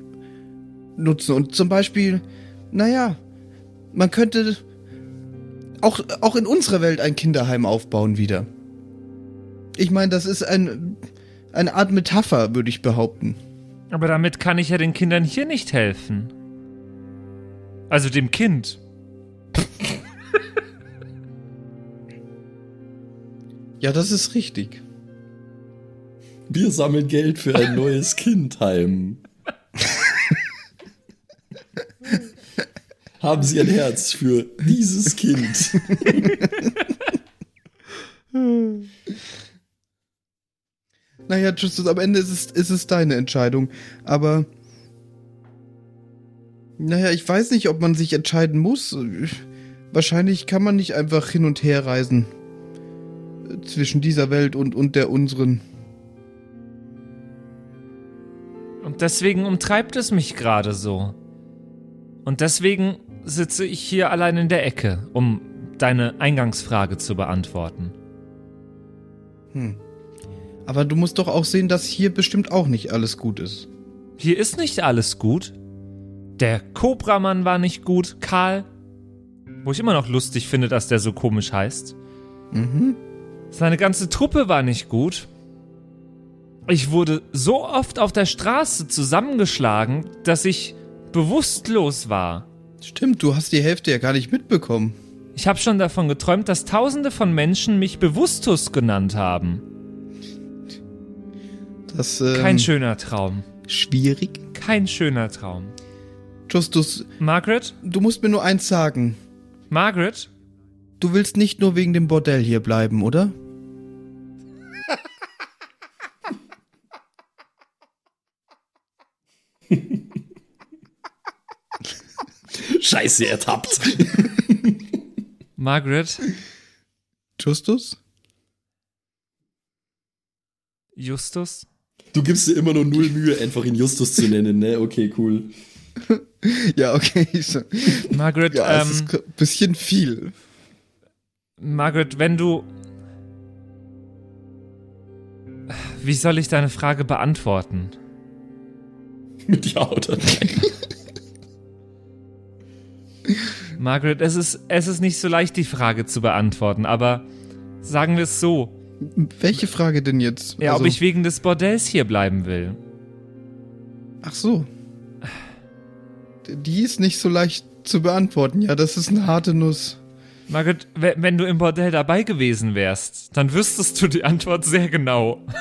nutzen und zum Beispiel, naja, man könnte auch, auch in unserer Welt ein Kinderheim aufbauen wieder. Ich meine, das ist ein, eine Art Metapher, würde ich behaupten. Aber damit kann ich ja den Kindern hier nicht helfen. Also dem Kind. Ja, das ist richtig. Wir sammeln Geld für ein neues Kindheim. Haben Sie ein Herz für dieses Kind? Naja, Justus, am Ende ist es, ist es deine Entscheidung. Aber Naja, ich weiß nicht, ob man sich entscheiden muss. Wahrscheinlich kann man nicht einfach hin und her reisen. Zwischen dieser Welt und, und der unseren. Und deswegen umtreibt es mich gerade so. Und deswegen sitze ich hier allein in der Ecke, um deine Eingangsfrage zu beantworten. Hm. Aber du musst doch auch sehen, dass hier bestimmt auch nicht alles gut ist. Hier ist nicht alles gut. Der Kobramann war nicht gut, Karl. Wo ich immer noch lustig finde, dass der so komisch heißt. Mhm. Seine ganze Truppe war nicht gut. Ich wurde so oft auf der Straße zusammengeschlagen, dass ich bewusstlos war. Stimmt, du hast die Hälfte ja gar nicht mitbekommen. Ich habe schon davon geträumt, dass tausende von Menschen mich Bewusstus genannt haben. Das, ähm, Kein schöner Traum. Schwierig. Kein schöner Traum. Justus, Margaret? du musst mir nur eins sagen. Margaret? Du willst nicht nur wegen dem Bordell hier bleiben, oder? Scheiße, ertappt. Margaret? Justus? Justus? Du gibst dir immer nur null Mühe, einfach ihn Justus zu nennen, ne? Okay, cool. Ja, okay. Margaret, Ja, ähm, ist ein bisschen viel. Margaret, wenn du. Wie soll ich deine Frage beantworten? Mit Ja oder Nein. Margaret, es ist, es ist nicht so leicht, die Frage zu beantworten, aber sagen wir es so. Welche Frage denn jetzt? Ja, Also- ob ich wegen des Bordells hier bleiben will. Ach so. Die ist nicht so leicht zu beantworten. Ja, das ist eine harte Nuss. Margaret, we- wenn du im Bordell dabei gewesen wärst, dann wüsstest du die Antwort sehr genau.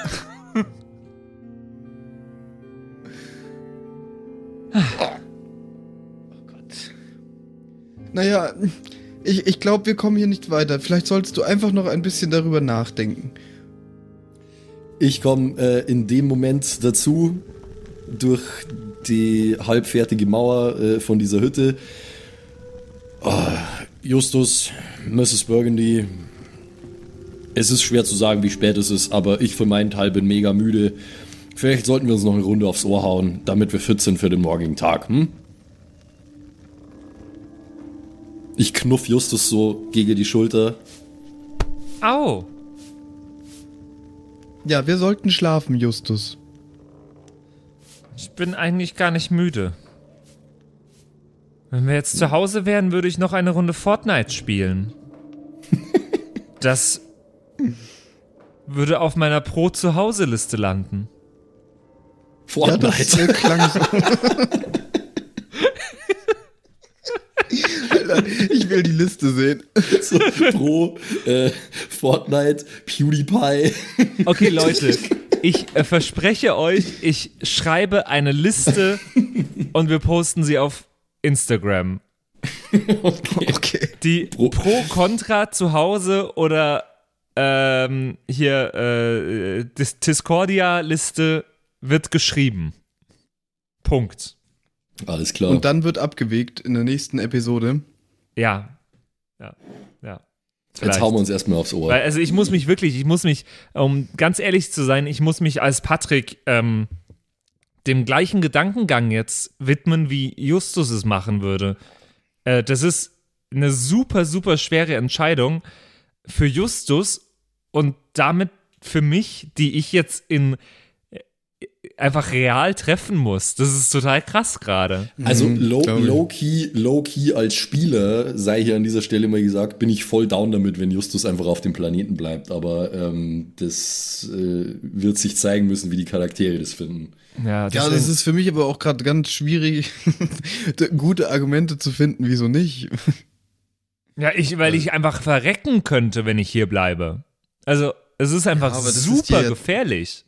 Naja, ich, ich glaube, wir kommen hier nicht weiter. Vielleicht solltest du einfach noch ein bisschen darüber nachdenken. Ich komme äh, in dem Moment dazu, durch die halbfertige Mauer äh, von dieser Hütte. Ah, Justus, Mrs. Burgundy. Es ist schwer zu sagen, wie spät es ist, aber ich für meinen Teil bin mega müde. Vielleicht sollten wir uns noch eine Runde aufs Ohr hauen, damit wir fit sind für den morgigen Tag, hm? Ich knuff Justus so gegen die Schulter. Au! Ja, wir sollten schlafen, Justus. Ich bin eigentlich gar nicht müde. Wenn wir jetzt zu Hause wären, würde ich noch eine Runde Fortnite spielen. Das würde auf meiner Pro-Zuhause-Liste landen. Ja, das Fortnite. äh, klang so. Alter, ich will die Liste sehen. so pro äh, Fortnite, PewDiePie. Okay, Leute, ich äh, verspreche euch, ich schreibe eine Liste und wir posten sie auf Instagram. Okay. Die Pro- Pro, Contra zu Hause oder ähm, hier äh, Dis Discordia-Liste wird geschrieben. Punkt. Alles klar. Und dann wird abgewegt in der nächsten Episode. Ja. Ja. Ja. Jetzt hauen wir uns erstmal aufs Ohr. Weil, also ich muss mich wirklich, ich muss mich, um ganz ehrlich zu sein, ich muss mich als Patrick ähm, dem gleichen Gedankengang jetzt widmen, wie Justus es machen würde. Äh, das ist eine super, super schwere Entscheidung für Justus und damit für mich, die ich jetzt in einfach real treffen muss. Das ist total krass gerade. Also Mhm, low, glaub ich. low key, low key als Spieler sei hier an dieser Stelle mal gesagt, bin ich voll down damit, wenn Justus einfach auf dem Planeten bleibt. Aber ähm, das äh, wird sich zeigen müssen, wie die Charaktere das finden. Ja, Ja, deswegen- das ist für mich aber auch gerade ganz schwierig, gute Argumente zu finden, wieso nicht. Ja, ich, weil ich einfach verrecken könnte, wenn ich hier bleibe. Also, es ist einfach Ja, das super gefährlich.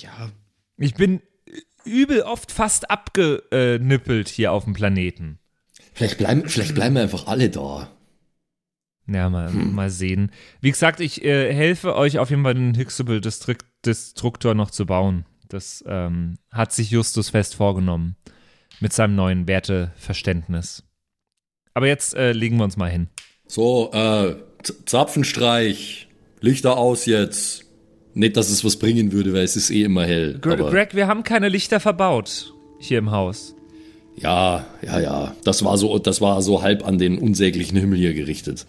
Ja, Ich bin übel oft fast abgenippelt hier auf dem Planeten. Vielleicht bleiben, vielleicht bleiben wir einfach alle da. Ja, mal, Hm. mal sehen. Wie gesagt, ich äh, helfe euch auf jeden Fall den Hixable District Destruktor noch zu bauen. Das ähm, hat sich Justus fest vorgenommen. mit seinem neuen Werteverständnis. Aber jetzt äh, legen wir uns mal hin. So, äh, Zapfenstreich. Lichter aus jetzt. Nicht, dass es was bringen würde, weil es ist eh immer hell. Gre aber Greg, wir haben keine Lichter verbaut hier im Haus. ja, ja, ja. Das war so, das war so halb an den unsäglichen Himmel hier gerichtet.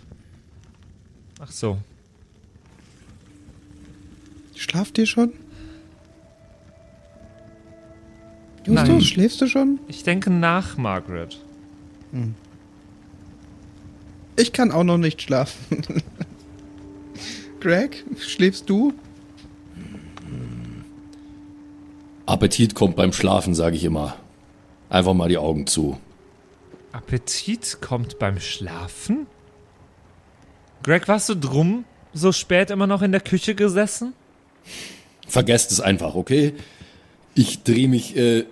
Ach so. Schlaft ihr schon? Justus, Nein. schläfst du schon? Ich denke nach, Margaret. Ich kann auch noch nicht schlafen. Greg, schläfst du? Appetit kommt beim Schlafen, sage ich immer. Einfach mal die Augen zu. Appetit kommt beim Schlafen? Greg, warst du drum so spät immer noch in der Küche gesessen? Vergesst es einfach, okay? Ich drehe mich äh,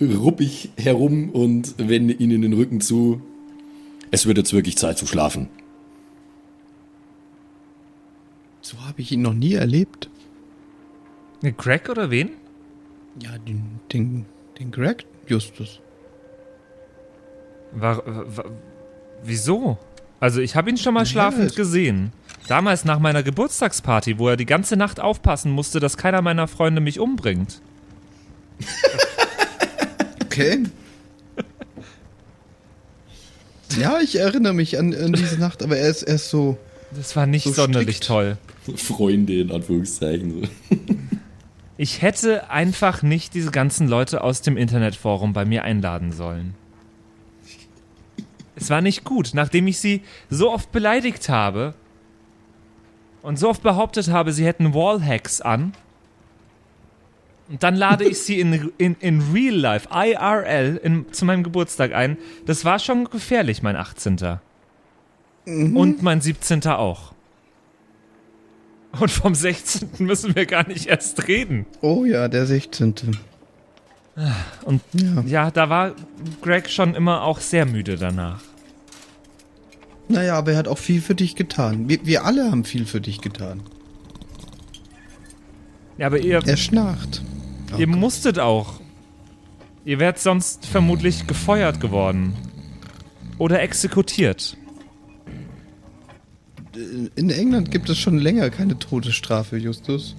ruppig herum und wende ihnen den Rücken zu. Es wird jetzt wirklich Zeit zu schlafen. So habe ich ihn noch nie erlebt. Greg oder wen? Ja, den, den, den Greg, Justus. War, war, wieso? Also ich habe ihn schon mal Ja, schlafend es- gesehen. Damals nach meiner Geburtstagsparty, wo er die ganze Nacht aufpassen musste, dass keiner meiner Freunde mich umbringt. Okay. ja, ich erinnere mich an, an diese Nacht, aber er ist, er ist so. Das war nicht So sonderlich strikt. toll. Freunde in Anführungszeichen. Ich hätte einfach nicht diese ganzen Leute aus dem Internetforum bei mir einladen sollen. Es war nicht gut, nachdem ich sie so oft beleidigt habe und so oft behauptet habe, sie hätten Wallhacks an. Und dann lade ich sie in, in, in Real Life, IRL, in, zu meinem Geburtstag ein. Das war schon gefährlich, mein 18. Und mein 17. auch. Und vom 16. müssen wir gar nicht erst reden. Oh ja, der 16. Und Ja. ja, da war Greg schon immer auch sehr müde danach. Naja, aber er hat auch viel für dich getan. Wir, wir alle haben viel für dich getan. Ja, aber ihr, Er schnarcht. ihr musstet auch. Ihr wärt sonst vermutlich gefeuert geworden. Oder exekutiert. In England gibt es schon länger keine Todesstrafe, Justus.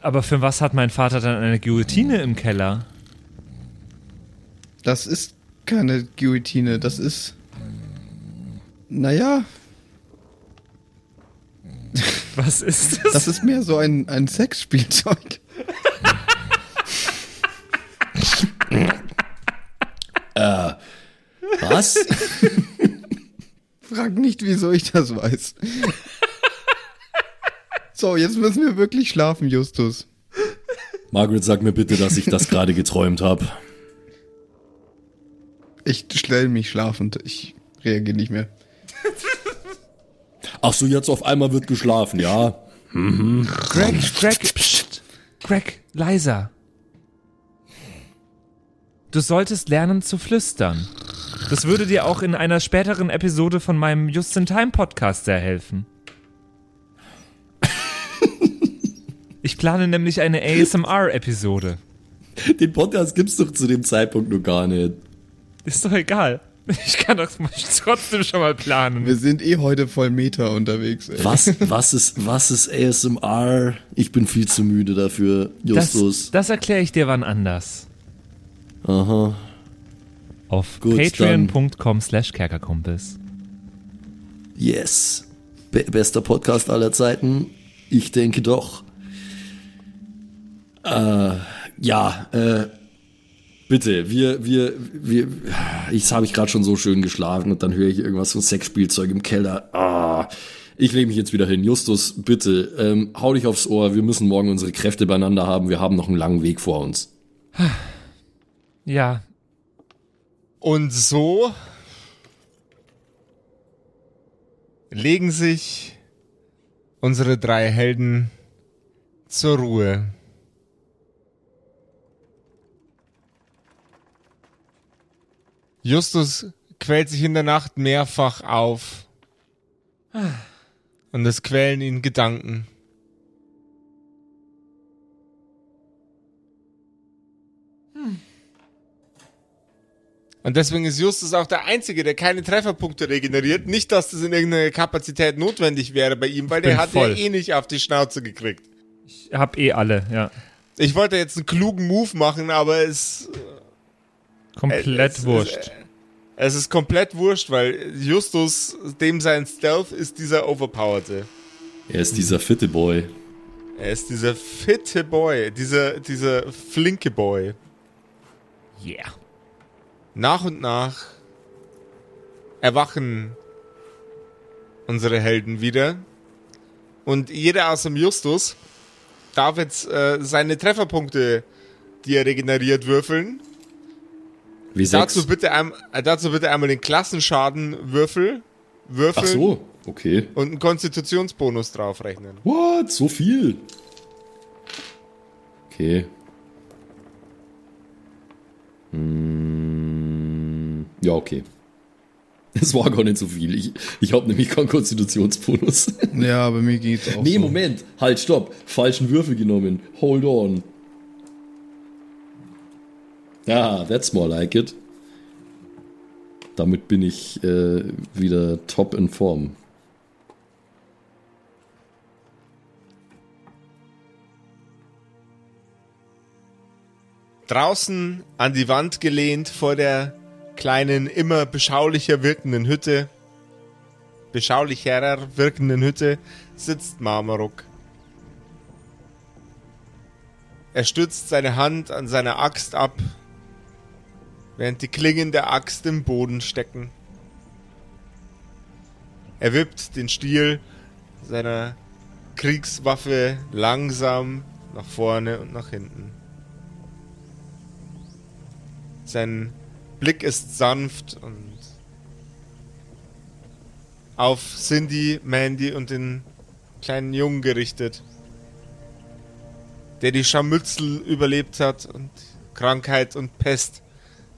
Aber für was hat mein Vater dann eine Guillotine im Keller? Das ist keine Guillotine, das ist. Naja, Was ist das? das ist mehr so ein, ein Sexspielzeug. Was? Frag nicht, wieso ich das weiß. So, jetzt müssen wir wirklich schlafen, Justus. Margaret, sag mir bitte, dass ich das gerade geträumt habe. Ich stelle mich schlafend. Ich reagiere nicht mehr. Ach so, jetzt auf einmal wird geschlafen, ja? Greg, Greg, pst, Greg, leiser. Du solltest lernen zu flüstern. Das würde dir auch in einer späteren Episode von meinem Just-in-Time-Podcast sehr helfen. Ich plane nämlich eine ASMR-Episode. Den Podcast gibt's doch zu dem Zeitpunkt noch gar nicht. Ist doch egal. Ich kann das trotzdem schon mal planen. Wir sind eh heute voll Meter unterwegs, ey. Was, was ist, was ist ASMR? Ich bin viel zu müde dafür, Das, Justus. das erkläre ich dir wann anders. Aha. Auf patreon.com slash kerkerkumpels. Yes. Be bester Podcast aller Zeiten? Ich denke doch. Äh, ja, äh, bitte, wir, wir, wir, ich habe ich gerade schon so schön geschlafen und dann höre ich irgendwas von Sexspielzeug im Keller. Ah, ich lege mich jetzt wieder hin. Justus, bitte, ähm, hau dich aufs Ohr. Wir müssen morgen unsere Kräfte beieinander haben. Wir haben noch einen langen Weg vor uns. Ja, Und so legen sich unsere drei Helden zur Ruhe. Justus quält sich in der Nacht mehrfach auf. Und es quälen ihn Gedanken. Und deswegen ist Justus auch der Einzige, der keine Trefferpunkte regeneriert. Nicht, dass das in irgendeiner Kapazität notwendig wäre bei ihm, weil der hat ja voll. eh nicht auf die Schnauze gekriegt. Ich hab eh alle, ja. Ich wollte jetzt einen klugen Move machen, aber es, Komplett es- es- wurscht. es ist komplett wurscht, weil Justus, dem sein Stealth ist dieser Overpowerte. Er ist dieser fitte Boy. Er ist dieser fitte Boy, dieser, dieser flinke Boy. yeah. Nach und nach erwachen unsere Helden wieder. Und jeder aus dem Justus darf jetzt äh, seine Trefferpunkte, die er regeneriert, würfeln. W6. Dazu bitte, ein, äh, dazu bitte einmal den Klassenschaden würfel, würfeln Ach so, okay. und einen Konstitutionsbonus draufrechnen. What? So viel? Okay. Hm, ja, okay. Es war gar nicht so viel. Ich, ich habe nämlich keinen Konstitutionsbonus. Ja, bei mir geht's auch nee, so. Moment. Halt, stopp. Falschen Würfel genommen. Hold on. Ah, that's more like it. Damit bin ich äh, wieder top in Form. Draußen an die Wand gelehnt vor der kleinen, immer beschaulicher wirkenden Hütte, beschaulicherer wirkenden Hütte, sitzt Marmaruk. Er stützt seine Hand an seiner Axt ab, während die Klingen der Axt im Boden stecken. Er wippt den Stiel seiner Kriegswaffe langsam nach vorne und nach hinten. Sein Blick ist sanft und auf Cindy, Mandy und den kleinen Jungen gerichtet, der die Scharmützel überlebt hat und Krankheit und Pest,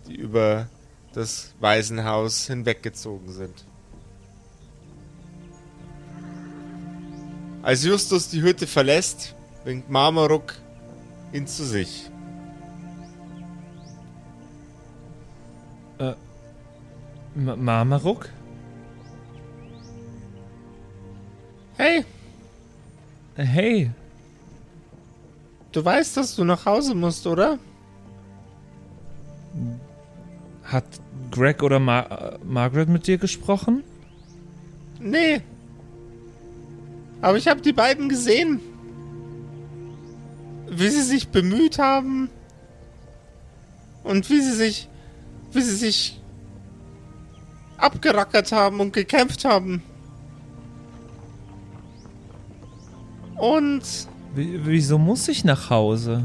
die über das Waisenhaus hinweggezogen sind. Als Justus die Hütte verlässt, winkt Marmaruk ihn zu sich. Ma- Marmaruk? Hey, Hey, du weißt, dass du nach Hause musst, oder? hat Greg oder Mar äh, Margaret mit dir gesprochen? Nee. Aber ich habe die beiden gesehen. Wie sie sich bemüht haben. Und wie sie sich. Wie sie sich. Abgerackert haben und gekämpft haben. Und. Wie, wieso muss ich nach Hause?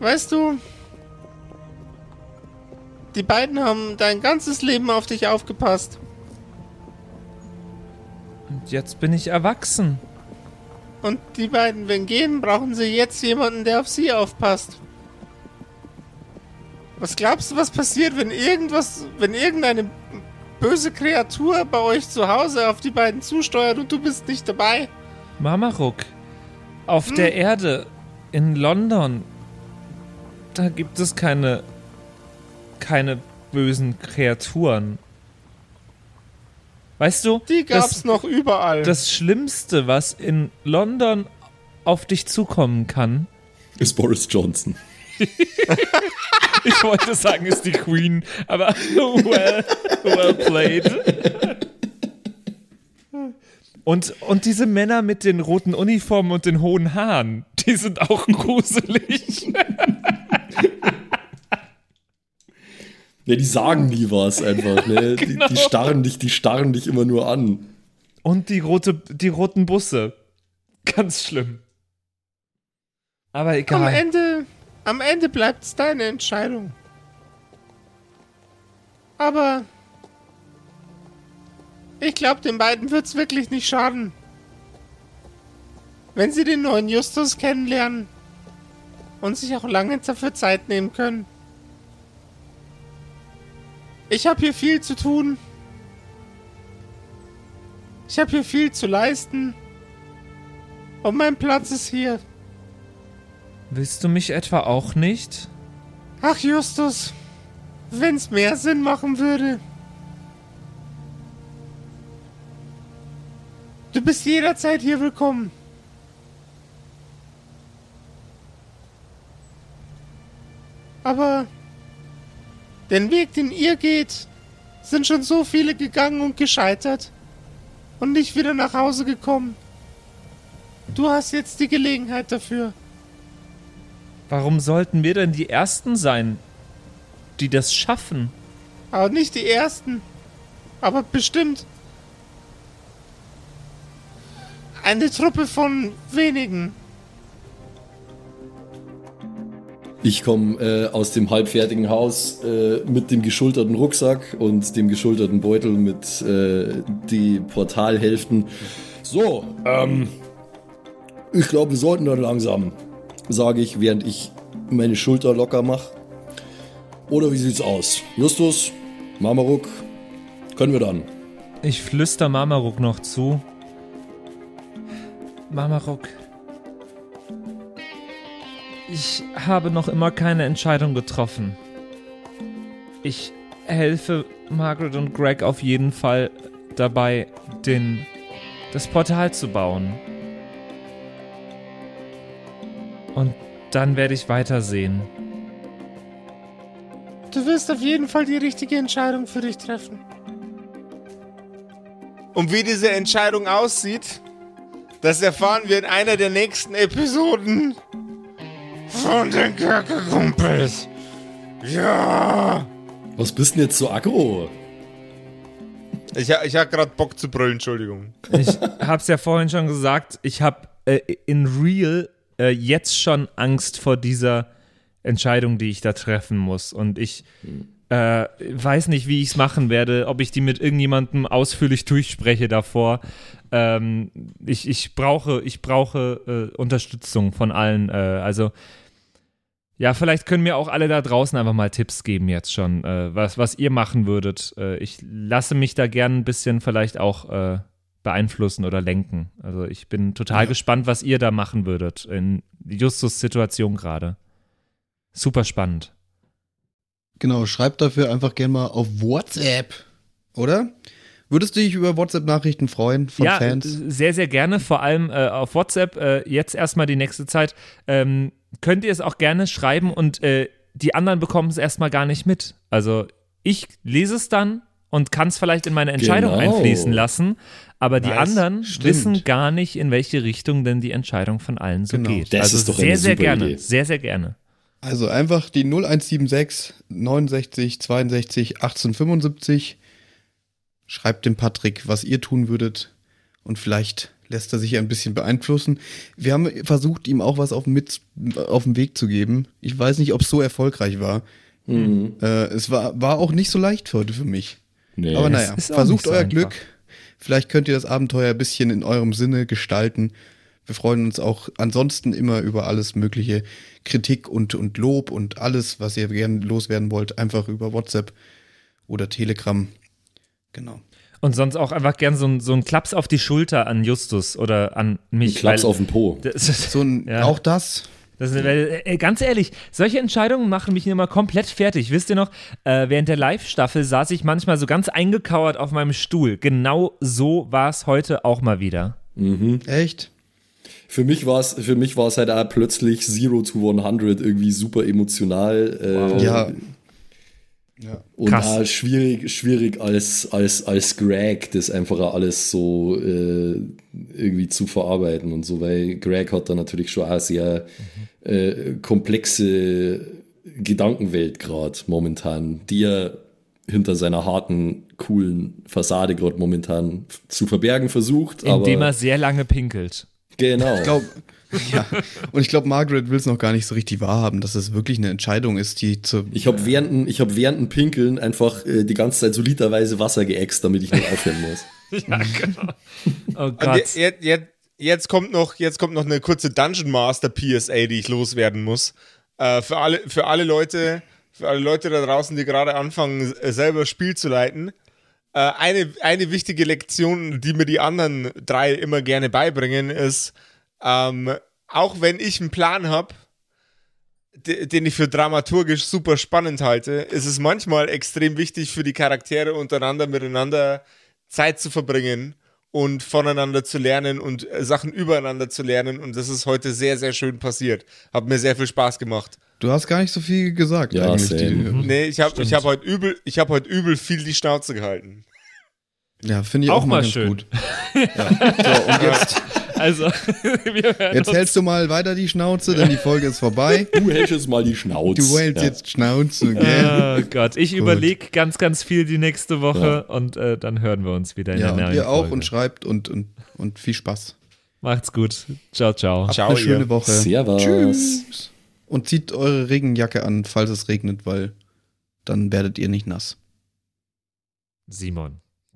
Weißt du. Die beiden haben dein ganzes Leben auf dich aufgepasst. Und jetzt bin ich erwachsen. Und die beiden, wenn gehen, brauchen sie jetzt jemanden, der auf sie aufpasst. Was glaubst du, was passiert, wenn irgendwas, wenn irgendeine böse Kreatur bei euch zu Hause auf die beiden zusteuert und du bist nicht dabei? Marmaruk, auf der Erde in London, da gibt es keine keine bösen Kreaturen. Weißt du, Die gab's das, noch überall. das Schlimmste, was in London auf dich zukommen kann, Ist Boris Johnson. ich wollte sagen, ist die Queen, aber well, well played. Und, und diese Männer mit den roten Uniformen und den hohen Haaren, die sind auch gruselig. Ja, die sagen nie was einfach. Ne? Die, die, starren dich, die starren dich immer nur an. Und die, rote, die roten Busse. Ganz schlimm. Aber am egal. Ende, am Ende bleibt's deine Entscheidung. Aber ich glaube, den beiden wird's wirklich nicht schaden. Wenn sie den neuen Justus kennenlernen und sich auch lange dafür Zeit nehmen können. Ich habe hier viel zu tun. Ich habe hier viel zu leisten. Und mein Platz ist hier. Willst du mich etwa auch nicht? Ach, Justus. wenn es mehr Sinn machen würde. Du bist jederzeit hier willkommen. Aber den Weg, den ihr geht, sind schon so viele gegangen und gescheitert und nicht wieder nach Hause gekommen. Du hast jetzt die Gelegenheit dafür. Warum sollten wir denn die Ersten sein, die das schaffen? Aber nicht die Ersten. Aber bestimmt. Eine Truppe von wenigen. Ich komme äh, aus dem halbfertigen Haus äh, mit dem geschulterten Rucksack und dem geschulterten Beutel mit äh, die Portalhälften. So, ähm, ich glaube, wir sollten dann langsam, sage ich, während ich meine Schulter locker mache. Oder wie sieht's aus? Justus, Mamaruk, können wir dann? Ich flüster Mamaruk noch zu. Mamaruk. Ich habe noch immer keine Entscheidung getroffen. Ich helfe Margaret und Greg auf jeden Fall dabei, den, das Portal zu bauen. Und dann werde ich weitersehen. Du wirst auf jeden Fall die richtige Entscheidung für dich treffen. Und wie diese Entscheidung aussieht, das erfahren wir in einer der nächsten Episoden von den Kerkerkumpels. Ja. Was bist denn jetzt so aggro? Ich, ich hab grad Bock zu brüllen, Entschuldigung. Ich hab's ja vorhin schon gesagt, ich hab äh, in real äh, jetzt schon Angst vor dieser Entscheidung, die ich da treffen muss. Und ich äh, weiß nicht, wie ich es machen werde, ob ich die mit irgendjemandem ausführlich durchspreche davor. Ähm, ich, ich brauche, ich brauche äh, Unterstützung von allen. Äh, also ja, vielleicht können mir auch alle da draußen einfach mal Tipps geben jetzt schon, äh, was, was ihr machen würdet. Äh, ich lasse mich da gern ein bisschen vielleicht auch beeinflussen oder lenken. Also ich bin total gespannt, was ihr da machen würdet in Justus Situation gerade. Super spannend. Genau, schreib dafür einfach gerne mal auf WhatsApp, oder? Würdest du dich über WhatsApp-Nachrichten freuen von ja, Fans? sehr, sehr gerne, vor allem äh, auf WhatsApp. Äh, jetzt erstmal die nächste Zeit. Ähm, könnt ihr es auch gerne schreiben und äh, die anderen bekommen es erstmal gar nicht mit. Also ich lese es dann und kann es vielleicht in meine Entscheidung Genau. einfließen lassen, aber die Nice. anderen Stimmt. wissen gar nicht, in welche Richtung denn die Entscheidung von allen so Genau. geht. Das also ist doch sehr, eine sehr gerne, Idee. sehr, sehr gerne. Also einfach die 0176 69 62 1875. Schreibt dem Patrick, was ihr tun würdet. Und vielleicht lässt er sich ein bisschen beeinflussen. Wir haben versucht, ihm auch was auf, mit, auf den Weg zu geben. Ich weiß nicht, ob es so erfolgreich war. Mhm. Äh, es war, war auch nicht so leicht heute für mich. Nee. Aber naja, versucht so euer einfach. Glück. Vielleicht könnt ihr das Abenteuer ein bisschen in eurem Sinne gestalten. Wir freuen uns auch ansonsten immer über alles mögliche Kritik und, und Lob und alles, was ihr gerne loswerden wollt, einfach über WhatsApp oder Telegram. Genau. Und sonst auch einfach gern so ein, so ein Klaps auf die Schulter an Justus oder an mich. Ein Klaps weil- auf den Po. Das So ein, Ja. auch das. Das ist, weil, äh, ganz ehrlich, solche Entscheidungen machen mich immer komplett fertig. Wisst ihr noch, äh, während der Live-Staffel saß ich manchmal so ganz eingekauert auf meinem Stuhl. Genau so war es heute auch mal wieder. Echt? Für mich war es für mich war es halt auch plötzlich Zero to 100 irgendwie super emotional. Äh, Ja. Und Krass. auch schwierig, schwierig als, als, als Greg das einfach auch alles so äh, irgendwie zu verarbeiten und so, weil Greg hat da natürlich schon auch sehr äh, komplexe Gedankenwelt gerade momentan, die er hinter seiner harten, coolen Fassade gerade momentan zu verbergen versucht. Indem aber er sehr lange pinkelt. genau. Ich glaube, ja. Und ich glaube, Margaret will es noch gar nicht so richtig wahrhaben, dass es wirklich eine Entscheidung ist, die zu. Ich habe während, dem- ich hab während dem Pinkeln einfach äh, die ganze Zeit so literweise Wasser geäxt, damit ich nicht aufhören muss. Ja, genau. Oh Und Gott. jetzt, jetzt, jetzt, kommt noch, jetzt kommt noch eine kurze Dungeon Master PSA, die ich loswerden muss. Äh, für, alle, für alle Leute, für alle Leute da draußen, die gerade anfangen, äh, selber das Spiel zu leiten. Äh, eine, eine wichtige Lektion, die mir die anderen drei immer gerne beibringen, ist, ähm, auch wenn ich einen Plan habe, de- den ich für dramaturgisch super spannend halte, ist es manchmal extrem wichtig für die Charaktere untereinander miteinander Zeit zu verbringen und voneinander zu lernen und äh, Sachen übereinander zu lernen. Und das ist heute sehr, sehr schön passiert. Hat mir sehr viel Spaß gemacht. Du hast gar nicht so viel gesagt Ja, eigentlich. same. Die, Nee, ich habe hab heute übel, ich hab heute übel viel die Schnauze gehalten. Ja, finde ich Auch auch, mal mal ganz schön. gut. Ja. So, und jetzt, Also, jetzt uns. hältst du mal weiter die Schnauze, denn die Folge ist vorbei. Du hältst jetzt mal die Schnauze. Du hältst Ja. jetzt Schnauze, gell? Oh Gott, ich überlege ganz, ganz viel die nächste Woche und äh, dann hören wir uns wieder in Ja, der und neuen ihr auch Folge. und schreibt und, und, und viel Spaß. Macht's gut. Ciao, ciao. Ciao, Eine schöne ihr. Woche. Servus. Tschüss. Und zieht eure Regenjacke an, falls es regnet, weil dann werdet ihr nicht nass. Simon,